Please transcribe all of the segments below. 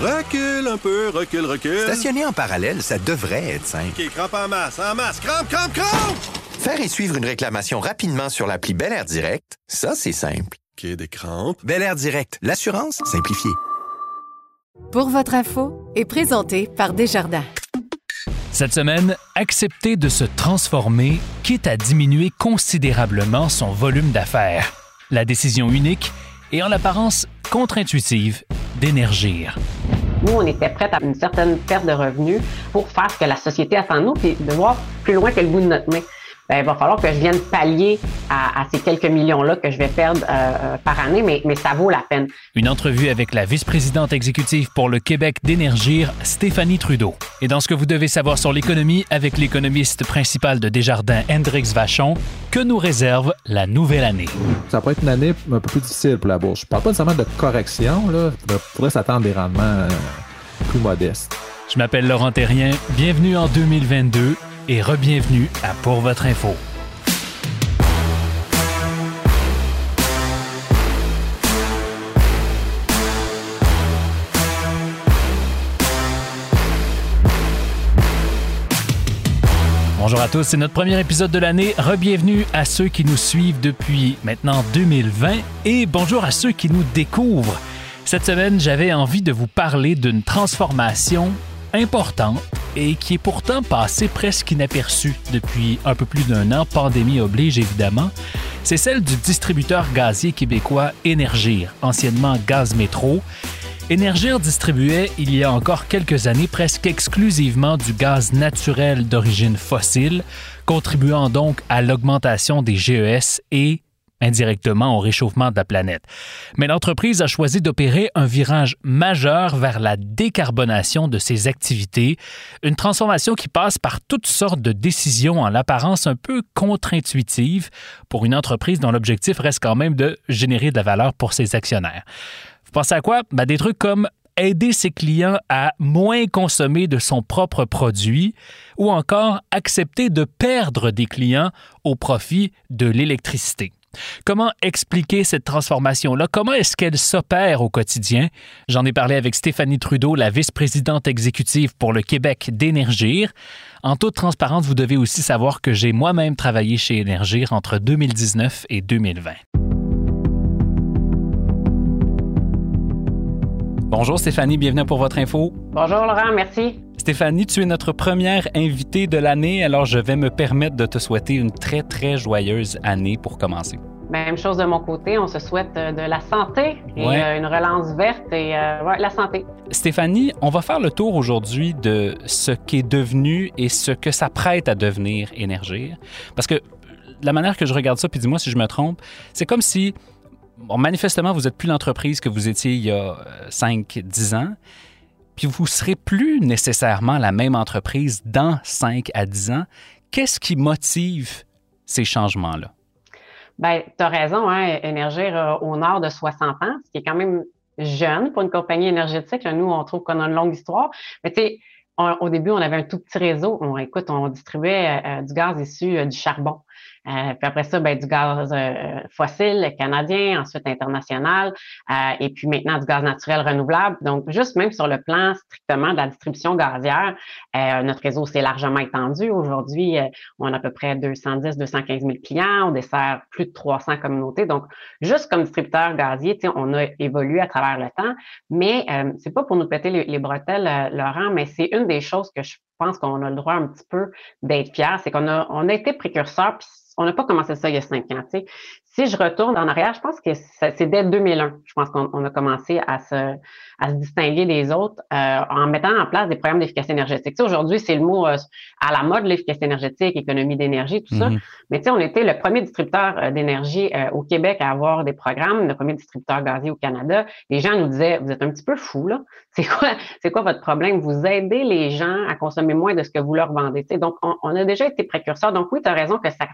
Recule un peu, recule, recule. Stationner en parallèle, ça devrait être simple. OK, crampe en masse, en masse, crampe, crampe, crampe! Faire et suivre une réclamation rapidement sur l'appli Bel Air Direct, ça, c'est simple. OK, des crampes. Bel Air Direct, l'assurance simplifiée. Pour votre info est présenté par Desjardins. Cette semaine, accepter de se transformer, quitte à diminuer considérablement son volume d'affaires. La décision unique et en apparence contre-intuitive d'énergir. Nous, on était prêts à une certaine perte de revenus pour faire ce que la société attend de nous, puis de voir plus loin que le bout de notre main. Ben, il va falloir que je vienne pallier à, ces quelques millions-là que je vais perdre euh, euh, par année, mais, mais ça vaut la peine. Une entrevue avec la vice-présidente exécutive pour le Québec d'Énergir, Stéphanie Trudeau. Et dans ce que vous devez savoir sur l'économie avec l'économiste principal de Desjardins, Hendrix Vachon, que nous réserve la nouvelle année? Ça pourrait être une année un peu plus difficile pour la bourse. Je parle pas nécessairement de correction, là. Il faudrait s'attendre des rendements euh, plus modestes. Je m'appelle Laurent Terrien. Bienvenue en 2022 et re-bienvenue à Pour votre info. Bonjour à tous, c'est notre premier épisode de l'année. Rebienvenue à ceux qui nous suivent depuis maintenant 2020 et bonjour à ceux qui nous découvrent. Cette semaine, j'avais envie de vous parler d'une transformation importante et qui est pourtant passée presque inaperçue depuis un peu plus d'un an, pandémie oblige évidemment, c'est celle du distributeur gazier québécois Énergir, anciennement Gaz Métro. Énergir distribuait il y a encore quelques années presque exclusivement du gaz naturel d'origine fossile, contribuant donc à l'augmentation des GES et indirectement au réchauffement de la planète. Mais l'entreprise a choisi d'opérer un virage majeur vers la décarbonation de ses activités, une transformation qui passe par toutes sortes de décisions en l'apparence un peu contre-intuitives pour une entreprise dont l'objectif reste quand même de générer de la valeur pour ses actionnaires. Vous pensez à quoi? Ben, des trucs comme aider ses clients à moins consommer de son propre produit ou encore accepter de perdre des clients au profit de l'électricité. Comment expliquer cette transformation-là? Comment est-ce qu'elle s'opère au quotidien? J'en ai parlé avec Stéphanie Trudeau, la vice-présidente exécutive pour le Québec d'Énergir. En toute transparence, vous devez aussi savoir que j'ai moi-même travaillé chez Énergir entre 2019 et 2020. Bonjour Stéphanie, bienvenue pour votre info. Bonjour Laurent, merci. Stéphanie, tu es notre première invitée de l'année, alors je vais me permettre de te souhaiter une très, très joyeuse année pour commencer. Même chose de mon côté, on se souhaite euh, de la santé et euh, une relance verte et euh, la santé. Stéphanie, on va faire le tour aujourd'hui de ce qu'est devenu et ce que ça prête à devenir Énergir. Parce que la manière que je regarde ça, puis dis-moi si je me trompe, c'est comme si, manifestement, vous n'êtes plus l'entreprise que vous étiez il y a 5-10 ans puis vous ne serez plus nécessairement la même entreprise dans 5 à 10 ans. Qu'est-ce qui motive ces changements-là? Bien, tu as raison, hein, Énergir au nord de 60 ans, ce qui est quand même jeune pour une compagnie énergétique. nous, on trouve qu'on a une longue histoire. Mais tu sais, au début, on avait un tout petit réseau. On, écoute, on distribuait euh, du gaz issu euh, du charbon. Euh, puis après ça, ben, du gaz euh, fossile canadien, ensuite international, euh, et puis maintenant du gaz naturel renouvelable. Donc, juste même sur le plan strictement de la distribution gazière, notre réseau s'est largement étendu. Aujourd'hui, on a à peu près 210, 215 000 clients, on dessert plus de 300 communautés. Donc, juste comme distributeur gazier, on a évolué à travers le temps, mais c'est pas pour nous péter les, les bretelles, Laurent, mais c'est une des choses que je pense qu'on a le droit un petit peu d'être fier, c'est qu'on a, on a été précurseur, puis on n'a pas commencé ça il y a cinq ans. Tu sais. Si je retourne en arrière, je pense que c'est dès 2001, je pense qu'on a commencé à se, à se distinguer des autres euh, en mettant en place des programmes d'efficacité énergétique. Aujourd'hui, c'est le mot euh, à la mode, l'efficacité énergétique, économie d'énergie, tout ça. Mm-hmm. Mais on était le premier distributeur euh, d'énergie au Québec à avoir des programmes, le premier distributeur gazier au Canada. Les gens nous disaient, vous êtes un petit peu fou, là. C'est quoi, c'est quoi votre problème? Vous aidez les gens à consommer moins de ce que vous leur vendez. Donc, on, on a déjà été précurseurs. Donc, oui, tu as raison que ça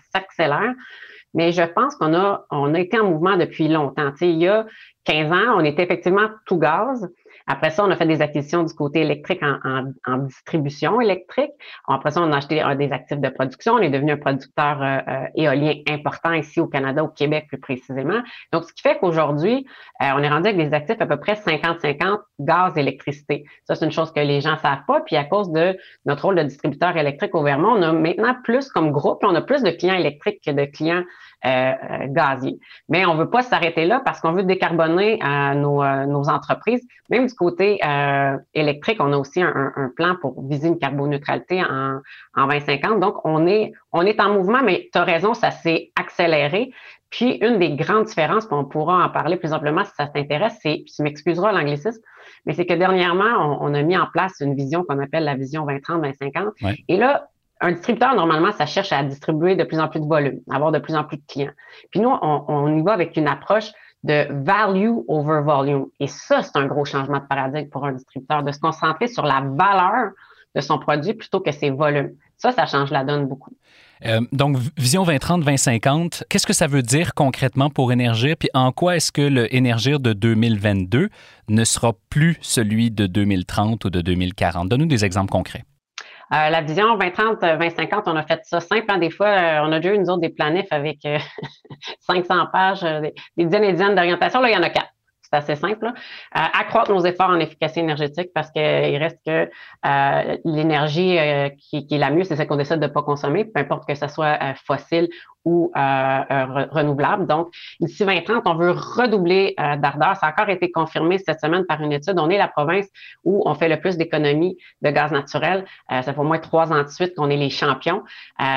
Mais je pense qu'on a, on a été en mouvement depuis longtemps. Tu sais, il y a 15 ans, on était effectivement tout gaz. Après ça, on a fait des acquisitions du côté électrique en, distribution électrique. Après ça, on a acheté des actifs de production. On est devenu un producteur euh, euh, éolien important ici au Canada, au Québec plus précisément. Donc, ce qui fait qu'aujourd'hui, euh, on est rendu avec des actifs à peu près 50-50 gaz, électricité. Ça, c'est une chose que les gens savent pas. Puis à cause de notre rôle de distributeur électrique au Vermont, on a maintenant plus comme groupe, on a plus de clients électriques que de clients euh, gaziers. Mais on veut pas s'arrêter là parce qu'on veut décarboner euh, nos, euh, nos, entreprises. Même côté euh, électrique, on a aussi un, un, plan pour viser une carboneutralité en, en 2050. Donc, on est, on est en mouvement, mais tu as raison, ça s'est accéléré. Puis, une des grandes différences, puis on pourra en parler plus amplement si ça t'intéresse, c'est, tu m'excuseras l'anglicisme, mais c'est que dernièrement, on, on, a mis en place une vision qu'on appelle la vision 2030-2050. Et là, un distributeur, normalement, ça cherche à distribuer de plus en plus de volume, avoir de plus en plus de clients. Puis nous, on, y va avec une approche de value over volume. Et ça, c'est un gros changement de paradigme pour un distributeur, de se concentrer sur la valeur de son produit plutôt que ses volumes. Ça, ça change la donne beaucoup. Euh, donc, Vision 2030-2050, qu'est-ce que ça veut dire concrètement pour Énergir? Puis en quoi est-ce que le de 2022 ne sera plus celui de 2030 ou de 2040? Donne-nous des exemples concrets. Euh, la vision 2030, 2050, on a fait ça simple. Hein. Des fois, euh, on a déjà eu, nous autres, des planifs avec 500 euh, pages, des, des dizaines et dizaines d'orientations. Là, il y en a quatre c'est assez simple. Euh, accroître nos efforts en efficacité énergétique parce qu'il reste que euh, l'énergie euh, qui, qui, est la mieux, c'est celle qu'on décide de ne pas consommer, peu importe que ce soit fossile ou renouvelable. Donc, d'ici 2030, on veut redoubler d'ardeur. Ça a encore été confirmé cette semaine par une étude. On est la province où on fait le plus d'économies de gaz naturel. ça fait au moins trois ans de suite qu'on est les champions.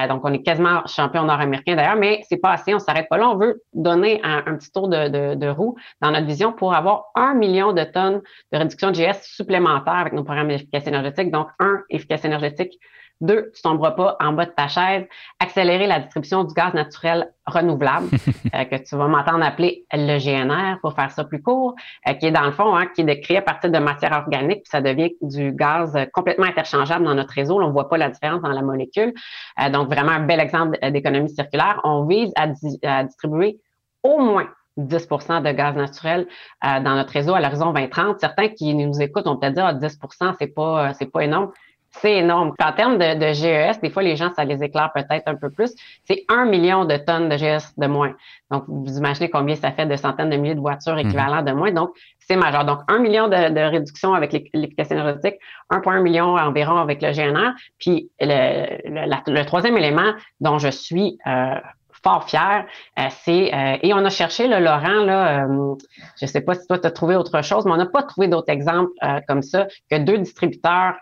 donc, on est quasiment champion nord-américain d'ailleurs, mais c'est pas assez. On s'arrête pas là. On veut donner un, un petit tour de, de, de roue dans notre vision pour avoir un million de tonnes de réduction de GS supplémentaires avec nos programmes d'efficacité énergétique. Donc, un, efficacité énergétique. Deux, tu tomberas pas en bas de ta chaise. Accélérer la distribution du gaz naturel renouvelable, euh, que tu vas m'entendre appeler le GNR pour faire ça plus court, euh, qui est dans le fond, hein, qui est créé à partir de matière organique, puis ça devient du gaz complètement interchangeable dans notre réseau. on ne voit pas la différence dans la molécule. Euh, donc, vraiment un bel exemple d'économie circulaire. On vise à distribuer au moins 10% de gaz naturel euh, dans notre réseau à l'horizon 2030. Certains qui nous écoutent ont peut-être dit ah, 10 c'est pas, euh, c'est pas énorme. C'est énorme. En termes de, de, GES, des fois, les gens, ça les éclaire peut-être un peu plus. C'est un million de tonnes de GES de moins. Donc, vous imaginez combien ça fait de centaines de milliers de voitures mhm. équivalentes de moins. Donc, c'est majeur. Donc, un million de, de réduction avec l'efficacité énergétique, 1,1 million environ avec le GNR. Puis, le, le, troisième élément dont je suis euh, fort fier. Euh, c'est euh, et on a cherché le Laurent là, euh, je sais pas si toi tu as trouvé autre chose, mais on n'a pas trouvé d'autres exemples comme ça que deux distributeurs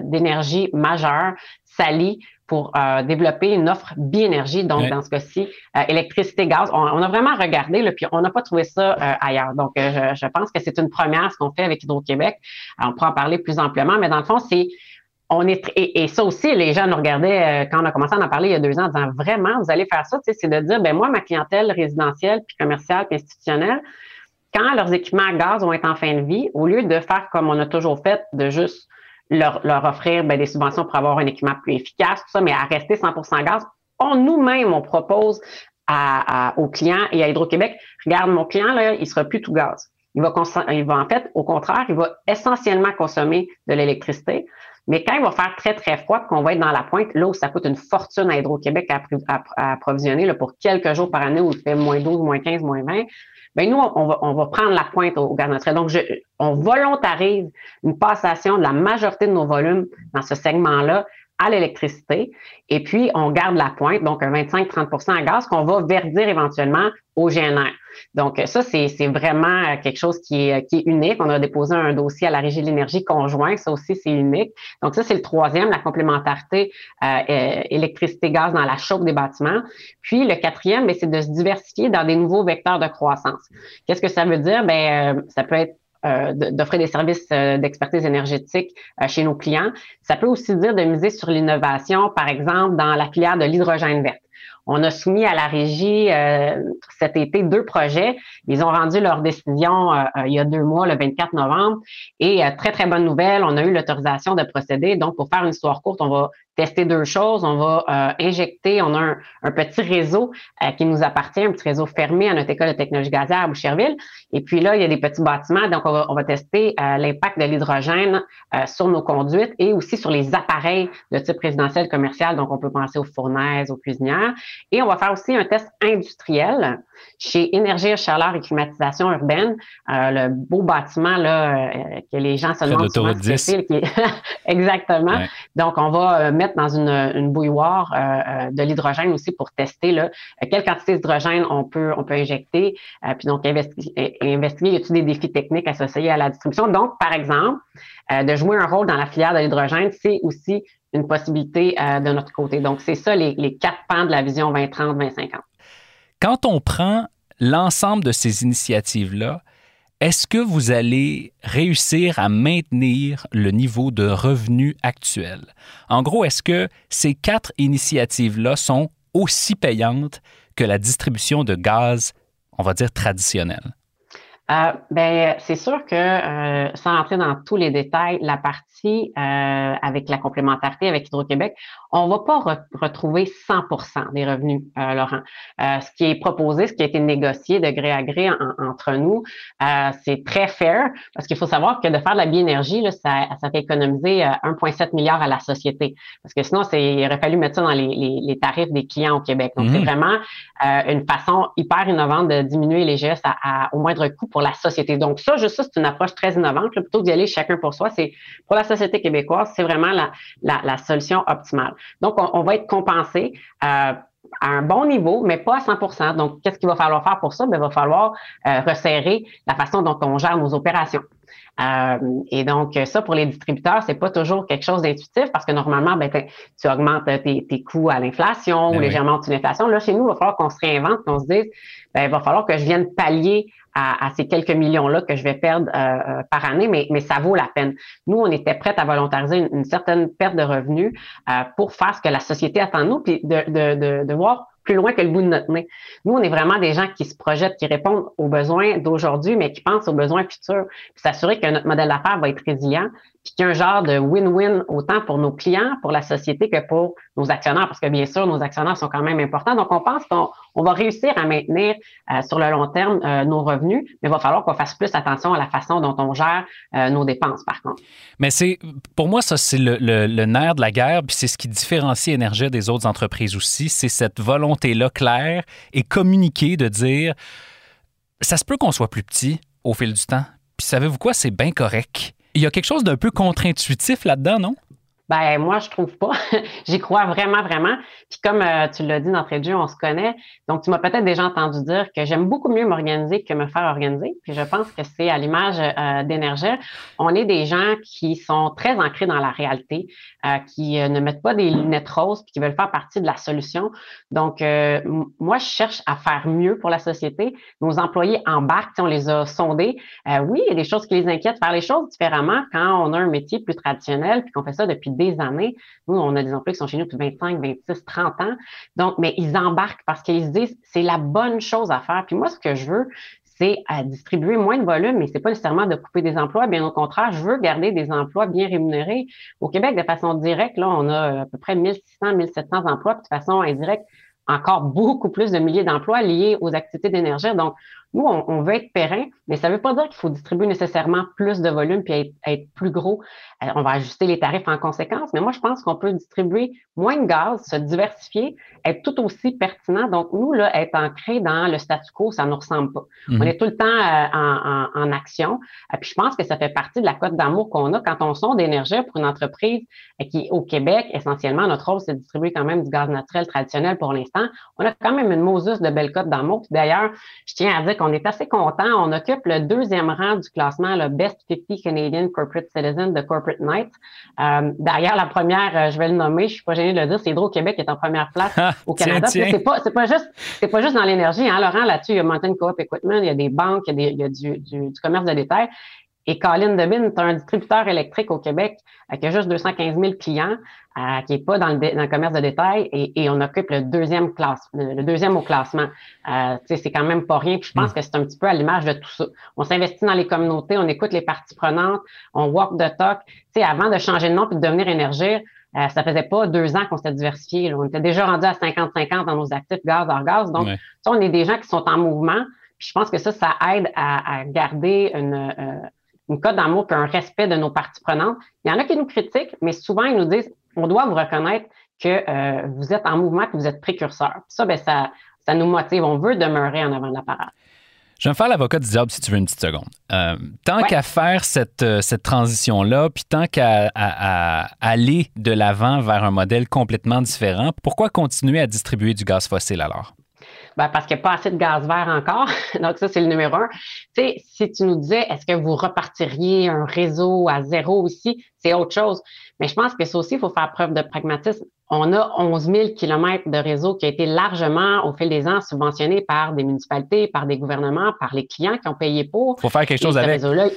d'énergie majeurs s'allient pour développer une offre biénergie, donc dans ce cas-ci, électricité, gaz. On, a vraiment regardé, là, puis on n'a pas trouvé ça ailleurs. Donc, je, je, pense que c'est une première ce qu'on fait avec Hydro-Québec. On pourra en parler plus amplement, mais dans le fond, c'est on est et, ça aussi, les gens nous regardaient euh, quand on a commencé à en parler il y a deux ans en disant vraiment, vous allez faire ça, c'est de dire, ben moi, ma clientèle résidentielle, puis commerciale, puis institutionnelle, quand leurs équipements à gaz vont être en fin de vie, au lieu de faire comme on a toujours fait, de juste leur, offrir ben, des subventions pour avoir un équipement plus efficace, tout ça, mais à rester 100% gaz, on nous-mêmes, on propose aux clients et à Hydro-Québec, regarde, mon client, là, il sera plus tout gaz. Il va, il va en fait, au contraire, il va essentiellement consommer de l'électricité. Mais quand il va faire très, très froid, qu'on va être dans la pointe, où ça coûte une fortune à Hydro-Québec à, approvisionner là, pour quelques jours par année où il fait moins 12, moins 15, moins 20, ben nous, on va, on va prendre la pointe au, gaz naturel. Donc, je, on volontarise une passation de la majorité de nos volumes dans ce segment-là à l'électricité. Et puis, on garde la pointe, donc un 25-30% à gaz qu'on va verdir éventuellement au GNR. Donc, ça, c'est vraiment quelque chose qui est, qui est unique. On a déposé un dossier à la Régie de l'énergie conjoint. Ça aussi, c'est unique. Donc, ça, c'est le troisième, la complémentarité euh, euh, électricité-gaz dans la chauffe des bâtiments. Puis, le quatrième, ben, c'est de se diversifier dans des nouveaux vecteurs de croissance. Qu'est-ce que ça veut dire? Ben, euh, ça peut être euh, d'offrir des services euh, d'expertise énergétique euh, chez nos clients. Ça peut aussi dire de miser sur l'innovation, par exemple, dans la filière de l'hydrogène vert. On a soumis à la régie cet été deux projets. Ils ont rendu leur décision il y a deux mois, le 24 novembre. Et très, très bonne nouvelle, on a eu l'autorisation de procéder. Donc, pour faire une histoire courte, on va tester deux choses. On va euh, injecter, on a un, petit réseau euh, qui nous appartient, un petit réseau fermé à notre école de technologie gazière à Boucherville. Et puis là, il y a des petits bâtiments, donc on va, on va tester euh, l'impact de l'hydrogène sur nos conduites et aussi sur les appareils de type résidentiel commercial. Donc, on peut penser aux fournaises, aux cuisinières. Et on va faire aussi un test industriel chez Énergie, Chaleur et Climatisation Urbaine, le beau bâtiment là, que les gens se demandent souvent ce que c'est. Exactement. Donc, on va mettre dans une, une bouilloire euh, euh, de l'hydrogène aussi pour tester là, quelle quantité d'hydrogène on peut, on peut injecter, euh, puis donc investiguer, investiguer y a-t-il des défis techniques associés à la distribution? Donc, par exemple, de jouer un rôle dans la filière de l'hydrogène, c'est aussi une possibilité de notre côté. Donc, c'est ça les, les quatre pans de la vision 2030-2050. Quand on prend l'ensemble de ces initiatives-là, est-ce que vous allez réussir à maintenir le niveau de revenu actuel? En gros, est-ce que ces quatre initiatives-là sont aussi payantes que la distribution de gaz, on va dire, traditionnelle? Euh, ben, c'est sûr que, euh, sans entrer dans tous les détails, la partie euh, avec la complémentarité avec Hydro-Québec, on va pas retrouver 100% des revenus, euh, Laurent. Euh, ce qui est proposé, ce qui a été négocié de gré à gré entre nous, euh, c'est très fair parce qu'il faut savoir que de faire de la biénergie, ça, ça fait économiser 1,7 milliard à la société. Parce que sinon, il aurait fallu mettre ça dans les, les, les tarifs des clients au Québec. Donc, c'est mmh. vraiment une façon hyper innovante de diminuer les gestes à, au moindre coût pour la société. Donc, ça, juste ça, c'est une approche très innovante. plutôt que d'y aller chacun pour soi, c'est pour la société québécoise, c'est vraiment la, solution optimale. Donc, on, va être compensé. Euh, à un bon niveau, mais pas à 100% Donc, qu'est-ce qu'il va falloir faire pour ça? Ben, il va falloir euh, resserrer la façon dont on gère nos opérations. Euh, et donc, ça, pour les distributeurs, c'est pas toujours quelque chose d'intuitif parce que normalement, ben, tu augmentes tes, coûts à l'inflation ou ben légèrement au l'inflation. Là, chez nous, il va falloir qu'on se réinvente, qu'on se dise, ben, il va falloir que je vienne pallier à, ces quelques millions-là que je vais perdre euh, euh, par année, mais, mais ça vaut la peine. Nous, on était prêts à volontariser une, certaine perte de revenus euh, pour faire ce que la société attend de nous, puis de, de, de, de voir plus loin que le bout de notre nez. Nous, on est vraiment des gens qui se projettent, qui répondent aux besoins d'aujourd'hui, mais qui pensent aux besoins futurs, puis s'assurer que notre modèle d'affaires va être résilient, puis qu'il a un genre de win-win autant pour nos clients, pour la société que pour nos actionnaires, parce que bien sûr, nos actionnaires sont quand même importants. Donc, on pense qu'on on va réussir à maintenir euh, sur le long terme euh, nos revenus, mais il va falloir qu'on fasse plus attention à la façon dont on gère euh, nos dépenses, par contre. Mais c'est, pour moi, ça, c'est le, nerf de la guerre, puis c'est ce qui différencie Énergie des autres entreprises aussi, c'est cette volonté-là claire et communiquée de dire, ça se peut qu'on soit plus petit au fil du temps, puis savez-vous quoi, c'est bien correct. Il y a quelque chose d'un peu contre-intuitif là-dedans, non? Ben moi, je trouve pas. J'y crois vraiment, vraiment. Puis comme euh, tu l'as dit d'entrée de jeu, on se connaît. Donc, tu m'as peut-être déjà entendu dire que j'aime beaucoup mieux m'organiser que me faire organiser. Puis je pense que c'est à l'image euh, d'énergie. On est des gens qui sont très ancrés dans la réalité, euh, qui euh, ne mettent pas des lunettes roses, puis qui veulent faire partie de la solution. Donc, moi, je cherche à faire mieux pour la société. Nos employés embarquent, on les a sondés. oui, il y a des choses qui les inquiètent. Faire les choses différemment quand on a un métier plus traditionnel, puis qu'on fait ça depuis années. Nous, on a des emplois qui sont chez nous depuis 25, 26, 30 ans. Donc, mais ils embarquent parce qu'ils se disent, c'est la bonne chose à faire. Puis moi, ce que je veux, c'est à distribuer moins de volume, mais c'est pas nécessairement de couper des emplois. Bien au contraire, je veux garder des emplois bien rémunérés. Au Québec, de façon directe, là, on a à peu près 1600, 1700 emplois, puis de façon indirecte, encore beaucoup plus de milliers d'emplois liés aux activités d'énergie. Donc, nous, on, veut être périn, mais ça ne veut pas dire qu'il faut distribuer nécessairement plus de volume puis être, plus gros. Euh, on va ajuster les tarifs en conséquence, mais moi, je pense qu'on peut distribuer moins de gaz, se diversifier, être tout aussi pertinent. Donc, nous, là, être ancré dans le statu quo, ça ne nous ressemble pas. Mhm. On est tout le temps euh, en, en, action. Et puis, je pense que ça fait partie de la cote d'amour qu'on a quand on sonde d'énergie pour une entreprise euh, qui, au Québec, essentiellement, notre rôle, c'est de distribuer quand même du gaz naturel traditionnel pour l'instant. On a quand même une Moses de belle cote d'amour. D'ailleurs, je tiens à dire on est assez content. On occupe le deuxième rang du classement, le Best 50 Canadian Corporate Citizen de Corporate Night. Euh, derrière la première, euh, je vais le nommer, je suis pas gênée de le dire, c'est Hydro-Québec qui est en première place ah, au Canada. C'est pas, pas juste, c'est pas juste dans l'énergie, hein, Laurent, là-dessus, il y a Mountain Co-op Equipment, il y a des banques, il y a, des, il y a du, du, du commerce de détail. Et Colin Debin, c'est un distributeur électrique au Québec euh, qui a juste 215 000 clients, euh, qui n'est pas dans le, commerce de détail, et, on occupe le deuxième classe, le deuxième au classement. Euh, c'est quand même pas rien. Puis je pense mm. que c'est un petit peu à l'image de tout ça. On s'investit dans les communautés, on écoute les parties prenantes, on walk the talk. sais, avant de changer de nom et de devenir Énergir, euh, ça faisait pas deux ans qu'on s'était diversifié. On était déjà rendu à 50-50 dans nos actifs gaz hors gaz. Donc, ça, on est des gens qui sont en mouvement. Puis je pense que ça, ça aide à, garder une, euh, une cote d'amour et un respect de nos parties prenantes. Il y en a qui nous critiquent, mais souvent, ils nous disent on doit vous reconnaître que euh, vous êtes en mouvement, que vous êtes précurseur. Ça, ben, ça, ça nous motive. On veut demeurer en avant de la parade. Je vais me faire l'avocat du diable si tu veux une petite seconde. Euh, tant qu'à faire cette, euh, cette transition-là, puis tant qu'à aller de l'avant vers un modèle complètement différent, pourquoi continuer à distribuer du gaz fossile alors? Ben parce qu'il n'y a pas assez de gaz vert encore. Donc, ça, c'est le numéro un. Tu sais, si tu nous disais, est-ce que vous repartiriez un réseau à zéro aussi, c'est autre chose. Mais je pense que ça aussi, il faut faire preuve de pragmatisme. On a 11 000 kilomètres de réseau qui a été largement, au fil des ans, subventionné par des municipalités, par des gouvernements, par les clients qui ont payé pour. Il faut faire quelque chose avec. Réseau-là,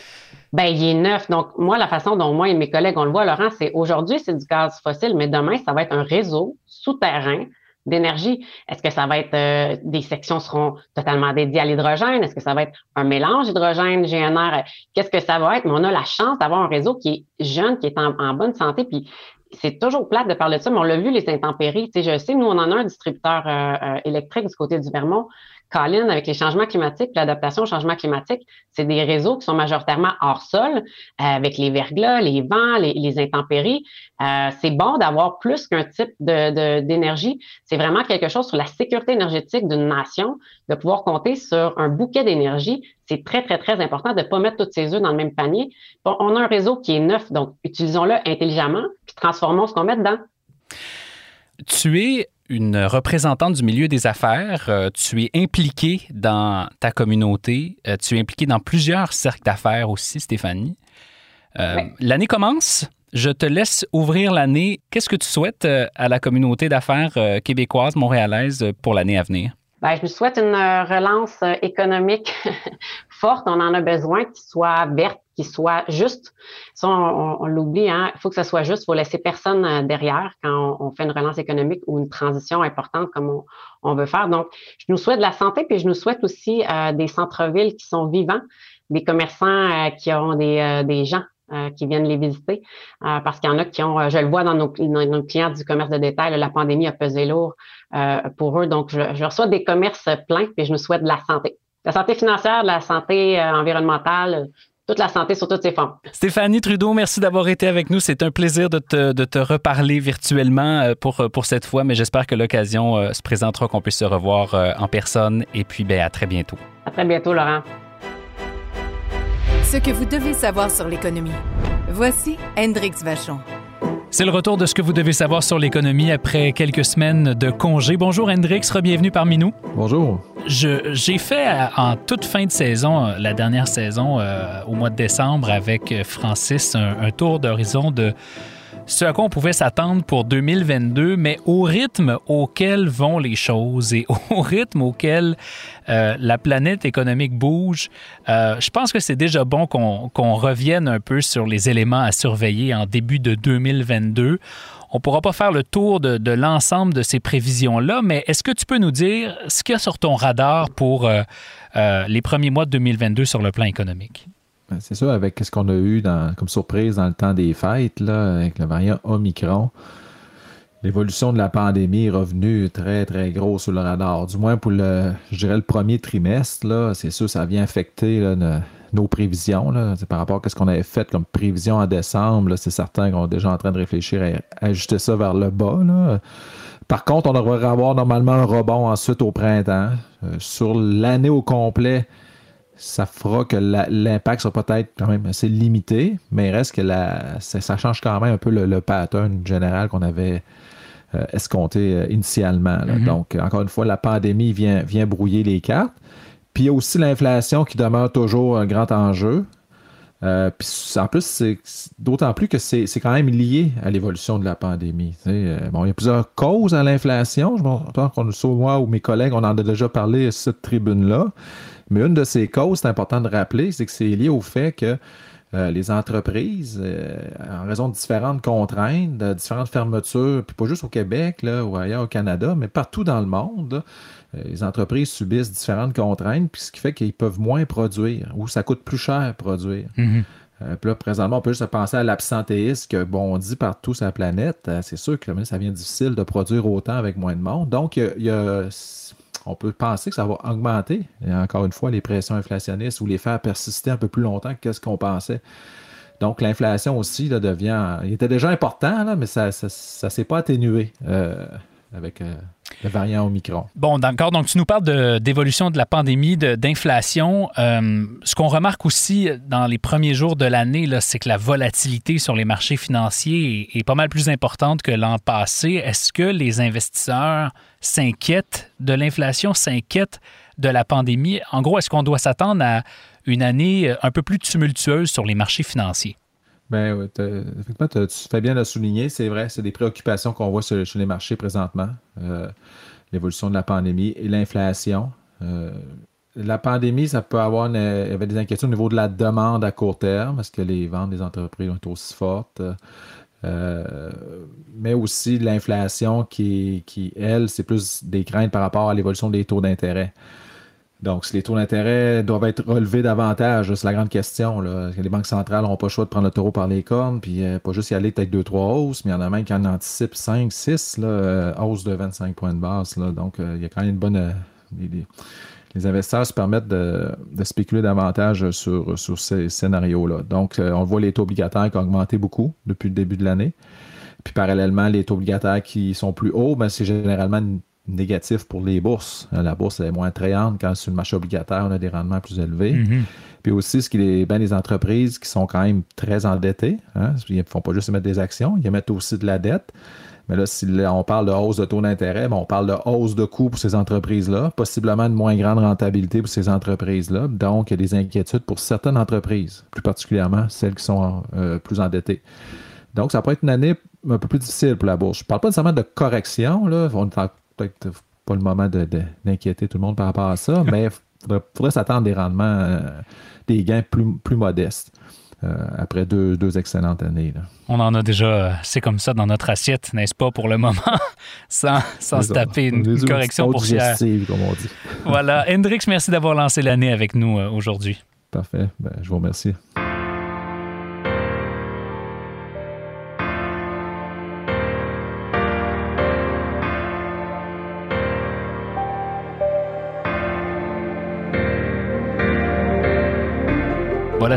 ben, il est neuf. Donc, moi, la façon dont moi et mes collègues, on le voit, Laurent, c'est aujourd'hui, c'est du gaz fossile, mais demain, ça va être un réseau souterrain d'énergie. Est-ce que ça va être euh, des sections seront totalement dédiées à l'hydrogène? Est-ce que ça va être un mélange hydrogène, GNR? Qu'est-ce que ça va être? Mais on a la chance d'avoir un réseau qui est jeune, qui est en, bonne santé, puis c'est toujours plate de parler de ça, mais on l'a vu, les intempéries. Tu sais, je sais, nous, on en a un distributeur euh, euh, électrique du côté du Vermont. Colin, avec les changements climatiques, l'adaptation au changement climatique, c'est des réseaux qui sont majoritairement hors sol, euh, avec les verglas, les vents, les, intempéries. Euh, c'est bon d'avoir plus qu'un type d'énergie. c'est vraiment quelque chose sur la sécurité énergétique d'une nation, de pouvoir compter sur un bouquet d'énergie. C'est très, très, très important de ne pas mettre toutes ses œufs dans le même panier. On a un réseau qui est neuf, donc utilisons-le intelligemment, puis transformons ce qu'on met dedans. Tu es une représentante du milieu des affaires. Euh, tu es impliquée dans ta communauté. Euh, tu es impliquée dans plusieurs cercles d'affaires aussi, Stéphanie. Euh, l'année commence. Je te laisse ouvrir l'année. Qu'est-ce que tu souhaites à la communauté d'affaires québécoise, montréalaise pour l'année à venir? Ben, je lui souhaite une relance économique forte. On en a besoin, qui soit verte, qui soit juste. Ça, on, l'oublie, hein. il faut que ça soit juste. Il faut laisser personne euh, derrière quand on, fait une relance économique ou une transition importante comme on, veut faire. Donc, je nous souhaite de la santé, puis je nous souhaite aussi euh, des centres-villes qui sont vivants, des commerçants euh, qui auront des, des gens qui viennent les visiter. parce qu'il y en a qui ont, je le vois dans nos, nos, clients du commerce de détail, la pandémie a pesé lourd pour eux. Donc, je, je, reçois des commerces pleins, puis je nous souhaite de la santé. La santé financière, de la santé environnementale, toute la santé sur toutes ses formes. Stéphanie Trudeau, merci d'avoir été avec nous. C'est un plaisir de te, de te, reparler virtuellement euh, pour, euh, pour cette fois, mais j'espère que l'occasion euh, se présentera, qu'on puisse se revoir en personne. Et puis, ben, à très bientôt. À très bientôt, Laurent. Ce que vous devez savoir sur l'économie. Voici Hendrix Vachon. C'est le retour de ce que vous devez savoir sur l'économie après quelques semaines de congé. Bonjour Hendrix, re-bienvenue parmi nous. Bonjour. J'ai fait euh, en toute fin de saison, euh, la dernière saison, euh, au mois de décembre, avec Francis, un tour d'horizon de ce à quoi on pouvait s'attendre pour 2022, mais au rythme auquel vont les choses et au rythme auquel euh, la planète économique bouge, euh, je pense que c'est déjà bon qu'on revienne un peu sur les éléments à surveiller en début de 2022. On ne pourra pas faire le tour de, l'ensemble de ces prévisions-là, mais est-ce que tu peux nous dire ce qu'il y a sur ton radar pour euh, les premiers mois de 2022 sur le plan économique? Ben, c'est ça, avec ce qu'on a eu comme surprise dans le temps des fêtes, là, avec le variant Omicron, l'évolution de la pandémie est revenue très, très gros sur le radar. Du moins pour le, je dirais, le premier trimestre, c'est sûr, ça vient affecter nos, prévisions. Là, par rapport à ce qu'on avait fait comme prévision en décembre, c'est certain qu'on est déjà en train de réfléchir à, ajuster ça vers le bas. Par contre, on devrait avoir normalement un rebond ensuite au printemps. Euh, sur l'année au complet, ça fera que l'impact sera peut-être quand même assez limité, mais il reste que la, ça, change quand même un peu le, pattern général qu'on avait euh, escompté euh, initialement. Mm-hmm. Donc, encore une fois, la pandémie vient, vient brouiller les cartes. Puis il y a aussi l'inflation qui demeure toujours un grand enjeu. Euh, puis en plus, c'est d'autant plus que c'est quand même lié à l'évolution de la pandémie. bon, il y a plusieurs causes à l'inflation. Je pense qu'on moi ou mes collègues, on en a déjà parlé à cette tribune-là. Mais une de ces causes, c'est important de rappeler, c'est que c'est lié au fait que euh, les entreprises, euh, en raison de différentes contraintes, de différentes fermetures, puis pas juste au Québec là, ou ailleurs au Canada, mais partout dans le monde, euh, les entreprises subissent différentes contraintes, puis ce qui fait qu'ils peuvent moins produire ou ça coûte plus cher produire. Mhm. Euh, puis là, présentement, on peut juste penser à l'absentéisme que bondit partout sur la planète. Euh, c'est sûr que là, ça devient difficile de produire autant avec moins de monde. Donc, il y a- il y a- on peut penser que ça va augmenter, et encore une fois, les pressions inflationnistes ou les faire persister un peu plus longtemps que ce qu'on pensait. Donc, l'inflation aussi devient. Il était déjà important, là, mais ça ne s'est pas atténué euh, avec euh, le variant Omicron. Bon, d'accord. Donc, tu nous parles d'évolution de, la pandémie, d'inflation. Euh, ce qu'on remarque aussi dans les premiers jours de l'année, c'est que la volatilité sur les marchés financiers est, est pas mal plus importante que l'an passé. Est-ce que les investisseurs s'inquiètent de l'inflation, s'inquiètent de la pandémie? En gros, est-ce qu'on doit s'attendre à une année un peu plus tumultueuse sur les marchés financiers? Ben, oui, effectivement, tu fais bien de souligner, c'est vrai, c'est des préoccupations qu'on voit sur- les marchés présentement. Euh, L'évolution de la pandémie et l'inflation. Euh, la pandémie, ça peut avoir des inquiétudes au niveau de la demande à court terme, parce que les ventes des entreprises ont été aussi fortes. Euh, mais aussi l'inflation qui, qui, elle, c'est plus des craintes par rapport à l'évolution des taux d'intérêt. Donc, si les taux d'intérêt doivent être relevés davantage, c'est la grande question. Les banques centrales n'ont pas le choix de prendre le taureau par les cornes, puis euh, pas juste y aller peut-être 2-3 hausses, mais il y en a même qui en anticipent 5, 6 là, euh, hausses de 25 points de base. Donc, euh, il y a quand même une bonne. euh, les, investisseurs se permettent de, spéculer davantage sur, ces scénarios-là. Donc, on voit les taux obligataires qui ont augmenté beaucoup depuis le début de l'année. Puis parallèlement, les taux obligataires qui sont plus hauts, ben, c'est généralement n- négatif pour les bourses. Euh, La bourse est moins attrayante quand sur le marché obligataire, on a des rendements plus élevés. Mhm. Puis aussi, ce qui est bien des entreprises qui sont quand même très endettées. Hein, ils ne font pas juste mettre des actions, ils mettent aussi de la dette. Mais là, si on parle de hausse de taux d'intérêt, ben, on parle de hausse de coûts pour ces entreprises-là, possiblement de moins grande rentabilité pour ces entreprises-là. Donc, il y a des inquiétudes pour certaines entreprises, plus particulièrement celles qui sont euh, plus endettées. Donc, ça peut être une année un peu plus difficile pour la bourse. Je ne parle pas nécessairement de correction. Là. On n'est peut-être pas le moment de- de- d'inquiéter tout le monde par rapport à ça, mais il faudrait, faudrait s'attendre des rendements, euh, des gains plus, plus modestes euh, après deux, deux excellentes années. là. On en a déjà, c'est comme ça dans notre assiette, n'est-ce pas, pour le moment, sans, sans se taper une, une correction boursière. comme on dit. Voilà. Hendrix, merci d'avoir lancé l'année avec nous euh, aujourd'hui. Parfait. Ben, je vous remercie.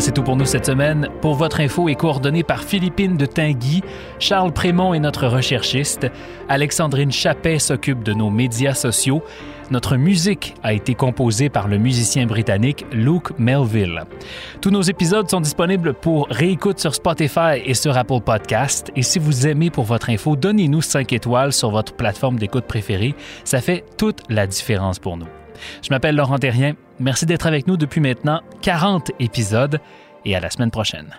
C'est tout pour nous cette semaine. Pour votre info est coordonnée par Philippine de Tinguy. Charles Prémont est notre recherchiste. Alexandrine Chappet s'occupe de nos médias sociaux. Notre musique a été composée par le musicien britannique Luke Melville. Tous nos épisodes sont disponibles pour réécoute sur Spotify et sur Apple Podcast. Et si vous aimez pour votre info, donnez-nous 5 étoiles sur votre plateforme d'écoute préférée. Ça fait toute la différence pour nous. Je m'appelle Laurent Terrien. Merci d'être avec nous depuis maintenant 40 épisodes et à la semaine prochaine.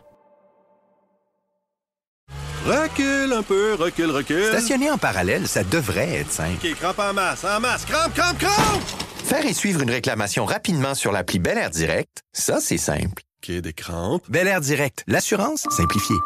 Recule un peu, recule, recule. Stationner en parallèle, ça devrait être simple. OK, crampe en masse, en masse. Crampe, crampe, crampe! Faire et suivre une réclamation rapidement sur l'appli Bel Air Direct, ça, c'est simple. OK, des crampes. Bel Air Direct, l'assurance simplifiée.